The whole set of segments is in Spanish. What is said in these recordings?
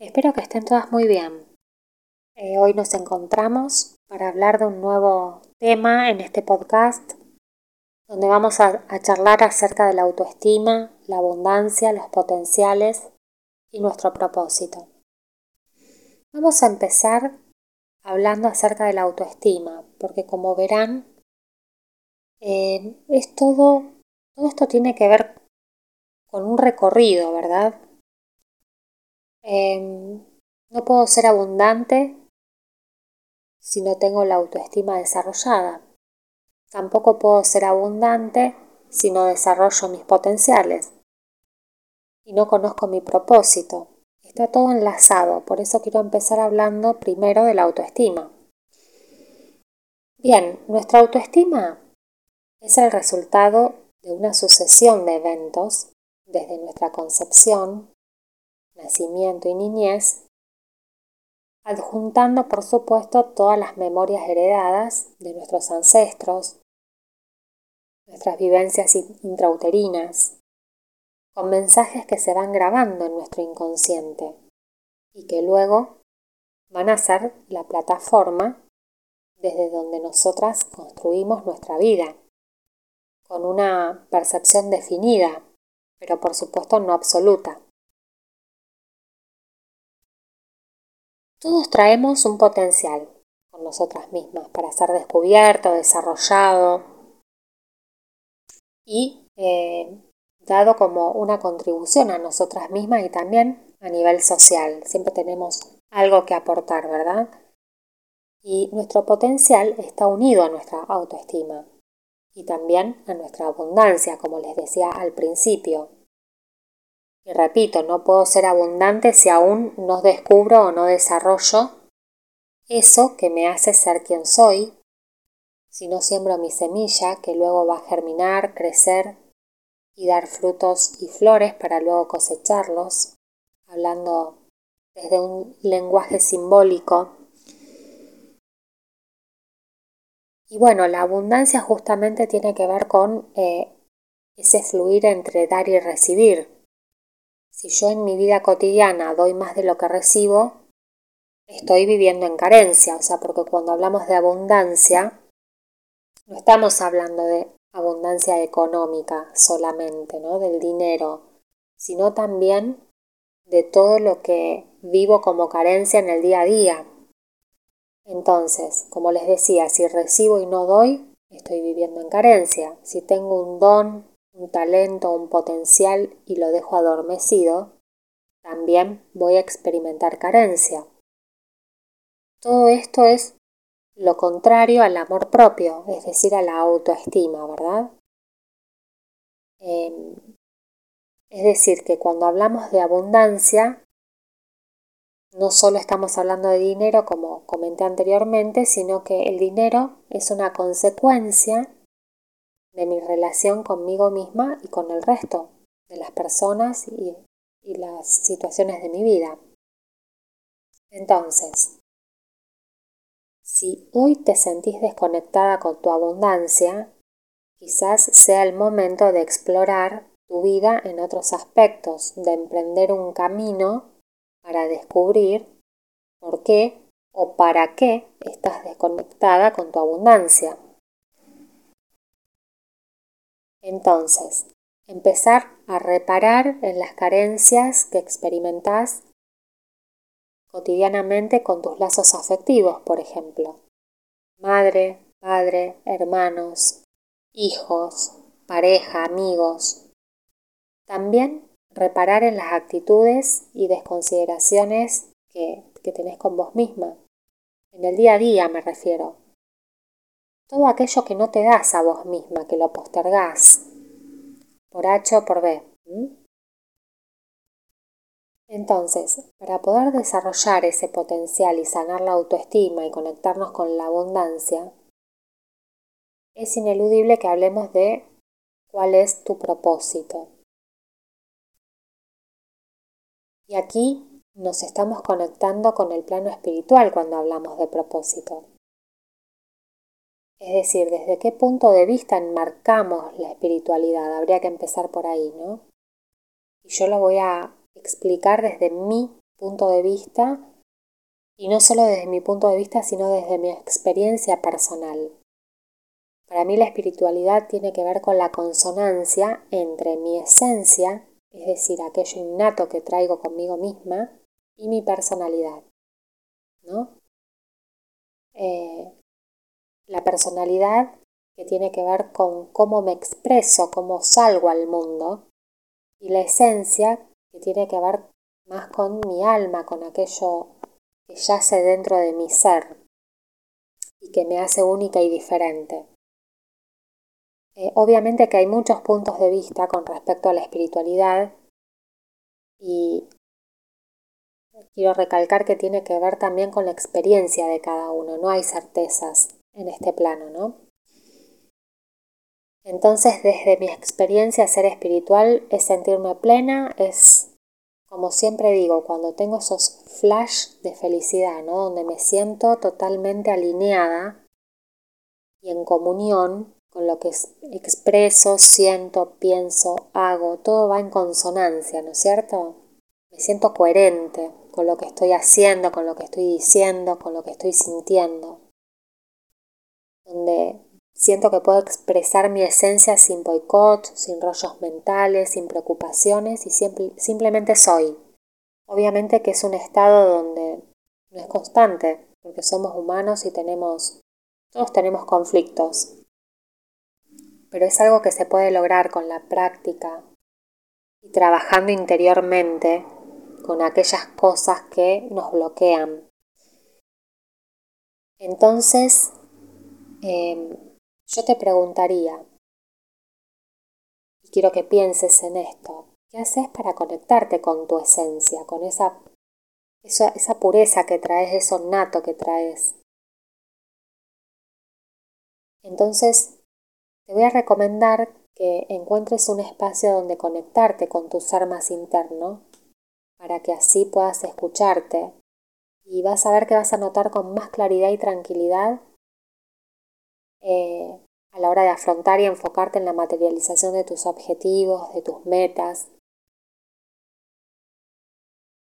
Espero que estén todas muy bien. Eh, hoy nos encontramos para hablar de un nuevo tema en este podcast donde vamos a, charlar acerca de la autoestima, la abundancia, los potenciales y nuestro propósito. Vamos a empezar hablando acerca de la autoestima, porque como verán, eh, es todo, todo esto tiene que ver con un recorrido, ¿verdad? Em, no puedo ser abundante si no tengo la autoestima desarrollada. Tampoco puedo ser abundante si no desarrollo mis potenciales y no conozco mi propósito. Está todo enlazado, por eso quiero empezar hablando primero de la autoestima. Bien, nuestra autoestima es el resultado de una sucesión de eventos desde nuestra concepción nacimiento y niñez, adjuntando por supuesto todas las memorias heredadas de nuestros ancestros, nuestras vivencias intrauterinas, con mensajes que se van grabando en nuestro inconsciente y que luego van a ser la plataforma desde donde nosotras construimos nuestra vida, con una percepción definida, pero por supuesto no absoluta. Todos traemos un potencial con nosotras mismas para ser descubierto, desarrollado y eh, dado como una contribución a nosotras mismas y también a nivel social. Siempre tenemos algo que aportar, ¿verdad? Y nuestro potencial está unido a nuestra autoestima y también a nuestra abundancia, como les decía al principio. Y repito, no puedo ser abundante si aún no descubro o no desarrollo eso que me hace ser quien soy, si no siembro mi semilla que luego va a germinar, crecer y dar frutos y flores para luego cosecharlos, hablando desde un lenguaje simbólico. Y bueno, la abundancia justamente tiene que ver con eh, ese fluir entre dar y recibir, si yo en mi vida cotidiana doy más de lo que recibo, estoy viviendo en carencia, o sea, porque cuando hablamos de abundancia, no estamos hablando de abundancia económica solamente, ¿no? Del dinero, sino también de todo lo que vivo como carencia en el día a día. Entonces, como les decía, si recibo y no doy, estoy viviendo en carencia. Si tengo un don, un talento, un potencial y lo dejo adormecido, también voy a experimentar carencia. Todo esto es lo contrario al amor propio, es decir, a la autoestima, ¿verdad? Em, es decir, que cuando hablamos de abundancia, no solo estamos hablando de dinero, como comenté anteriormente, sino que el dinero es una consecuencia de mi relación conmigo misma y con el resto de las personas y, las situaciones de mi vida. Entonces, si hoy te sentís desconectada con tu abundancia, quizás sea el momento de explorar tu vida en otros aspectos, de emprender un camino para descubrir por qué o para qué estás desconectada con tu abundancia. Entonces, empezar a reparar en las carencias que experimentás cotidianamente con tus lazos afectivos, por ejemplo. Madre, padre, hermanos, hijos, pareja, amigos. También reparar en las actitudes y desconsideraciones que, que tenés con vos misma. En el día a día me refiero todo aquello que no te das a vos misma, que lo postergás, por H o por B. Entonces, para poder desarrollar ese potencial y sanar la autoestima y conectarnos con la abundancia, es ineludible que hablemos de cuál es tu propósito. Y aquí nos estamos conectando con el plano espiritual cuando hablamos de propósito. Es decir, desde qué punto de vista enmarcamos la espiritualidad. Habría que empezar por ahí, ¿no? Y yo lo voy a explicar desde mi punto de vista y no solo desde mi punto de vista, sino desde mi experiencia personal. Para mí la espiritualidad tiene que ver con la consonancia entre mi esencia, es decir, aquello innato que traigo conmigo misma, y mi personalidad. ¿no? Eh, la personalidad que tiene que ver con cómo me expreso, cómo salgo al mundo, y la esencia que tiene que ver más con mi alma, con aquello que yace dentro de mi ser y que me hace única y diferente. Eh, obviamente que hay muchos puntos de vista con respecto a la espiritualidad y quiero recalcar que tiene que ver también con la experiencia de cada uno, no hay certezas en este plano, ¿no? Entonces, desde mi experiencia, ser espiritual es sentirme plena, es, como siempre digo, cuando tengo esos flash de felicidad, ¿no? Donde me siento totalmente alineada y en comunión con lo que expreso, siento, pienso, hago, todo va en consonancia, ¿no es cierto? Me siento coherente con lo que estoy haciendo, con lo que estoy diciendo, con lo que estoy sintiendo. Donde siento que puedo expresar mi esencia sin boicot, sin rollos mentales, sin preocupaciones y simplemente soy. Obviamente que es un estado donde no es constante, porque somos humanos y tenemos, todos tenemos conflictos, pero es algo que se puede lograr con la práctica y trabajando interiormente con aquellas cosas que nos bloquean. Entonces, em, yo te preguntaría, y quiero que pienses en esto, ¿qué haces para conectarte con tu esencia, con esa, esa, pureza que traes, eso nato que traes? Entonces, te voy a recomendar que encuentres un espacio donde conectarte con tu ser más interno para que así puedas escucharte y vas a ver que vas a notar con más claridad y tranquilidad eh, a la hora de afrontar y enfocarte en la materialización de tus objetivos, de tus metas.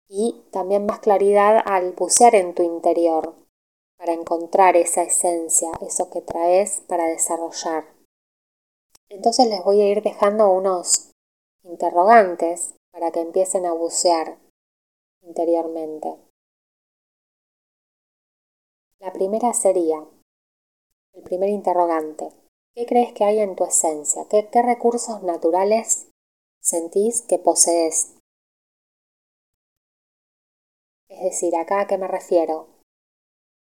Y también más claridad al bucear en tu interior para encontrar esa esencia, eso que traes para desarrollar. Entonces les voy a ir dejando unos interrogantes para que empiecen a bucear interiormente. La primera sería, el primer interrogante, ¿qué crees que hay en tu esencia? ¿Qué, recursos naturales sentís que posees? Es decir, acá a qué me refiero?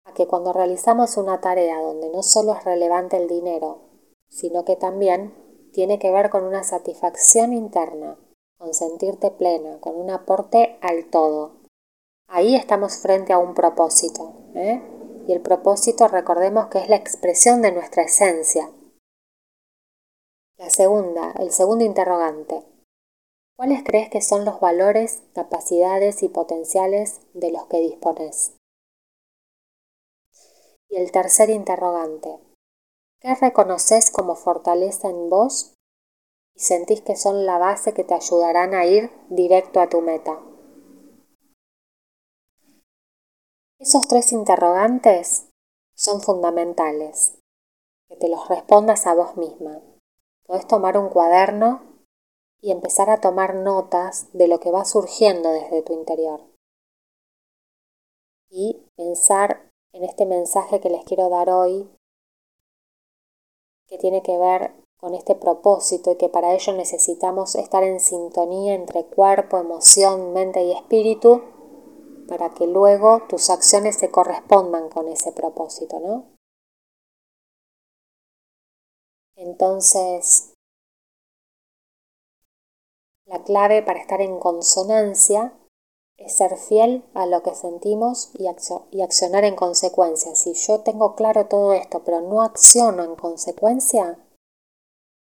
A que cuando realizamos una tarea donde no solo es relevante el dinero, sino que también tiene que ver con una satisfacción interna, con sentirte plena, con un aporte al todo. Ahí estamos frente a un propósito. ¿eh? Y el propósito, recordemos que es la expresión de nuestra esencia. La segunda, el segundo interrogante. ¿Cuáles crees que son los valores, capacidades y potenciales de los que dispones? Y el tercer interrogante. ¿Qué reconoces como fortaleza en vos y sentís que son la base que te ayudarán a ir directo a tu meta? Esos tres interrogantes son fundamentales, que te los respondas a vos misma. Podés tomar un cuaderno y empezar a tomar notas de lo que va surgiendo desde tu interior. Y pensar en este mensaje que les quiero dar hoy que tiene que ver con este propósito y que para ello necesitamos estar en sintonía entre cuerpo, emoción, mente y espíritu para que luego tus acciones se correspondan con ese propósito, ¿no? Entonces, la clave para estar en consonancia es ser fiel a lo que sentimos y, accionar en consecuencia. Si yo tengo claro todo esto, pero no acciono en consecuencia,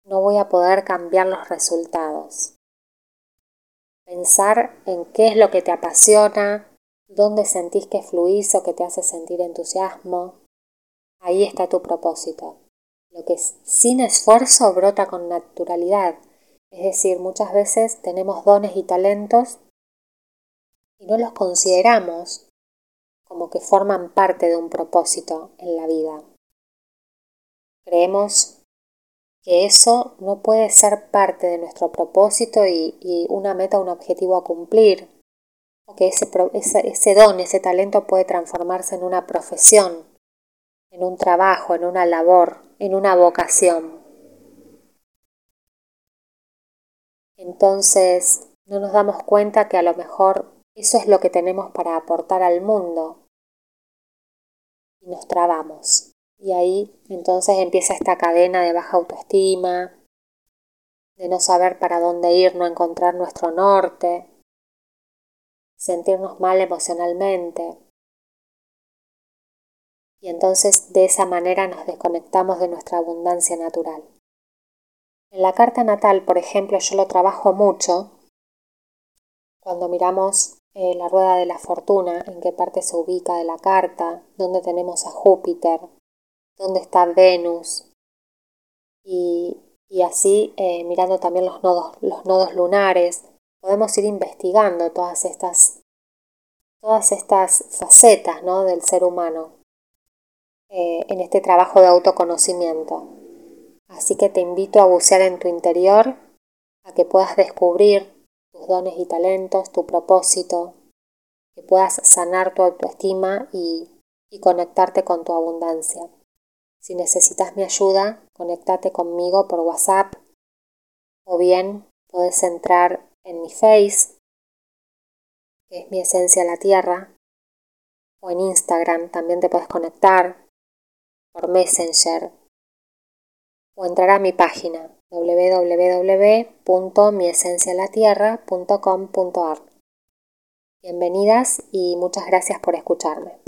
no voy a poder cambiar los resultados. Pensar en qué es lo que te apasiona, dónde sentís que fluís o que te hace sentir entusiasmo. Ahí está tu propósito. Lo que sin esfuerzo brota con naturalidad. Es decir, muchas veces tenemos dones y talentos y no los consideramos como que forman parte de un propósito en la vida. Creemos que eso no puede ser parte de nuestro propósito y, una meta, un objetivo a cumplir, que ese, don, ese talento puede transformarse en una profesión, en un trabajo, en una labor, en una vocación. Entonces no nos damos cuenta que a lo mejor eso es lo que tenemos para aportar al mundo y nos trabamos. Y ahí entonces empieza esta cadena de baja autoestima, de no saber para dónde ir, no encontrar nuestro norte, sentirnos mal emocionalmente. Y entonces de esa manera nos desconectamos de nuestra abundancia natural. En la carta natal, por ejemplo, yo lo trabajo mucho cuando miramos eh, la rueda de la fortuna, en qué parte se ubica de la carta, dónde tenemos a Júpiter, dónde está Venus. Y, así, eh, mirando también los nodos, los nodos lunares, podemos ir investigando todas estas, todas estas facetas ¿no? del ser humano eh, en este trabajo de autoconocimiento. Así que te invito a bucear en tu interior, a que puedas descubrir tus dones y talentos, tu propósito, que puedas sanar tu autoestima y conectarte con tu abundancia. Si necesitas mi ayuda, conéctate conmigo por WhatsApp o bien puedes entrar en mi Face, que es mi esencia la tierra, o en Instagram también te puedes conectar por Messenger o entrar a mi página www.miesencialatierra.com.ar. Bienvenidas y muchas gracias por escucharme.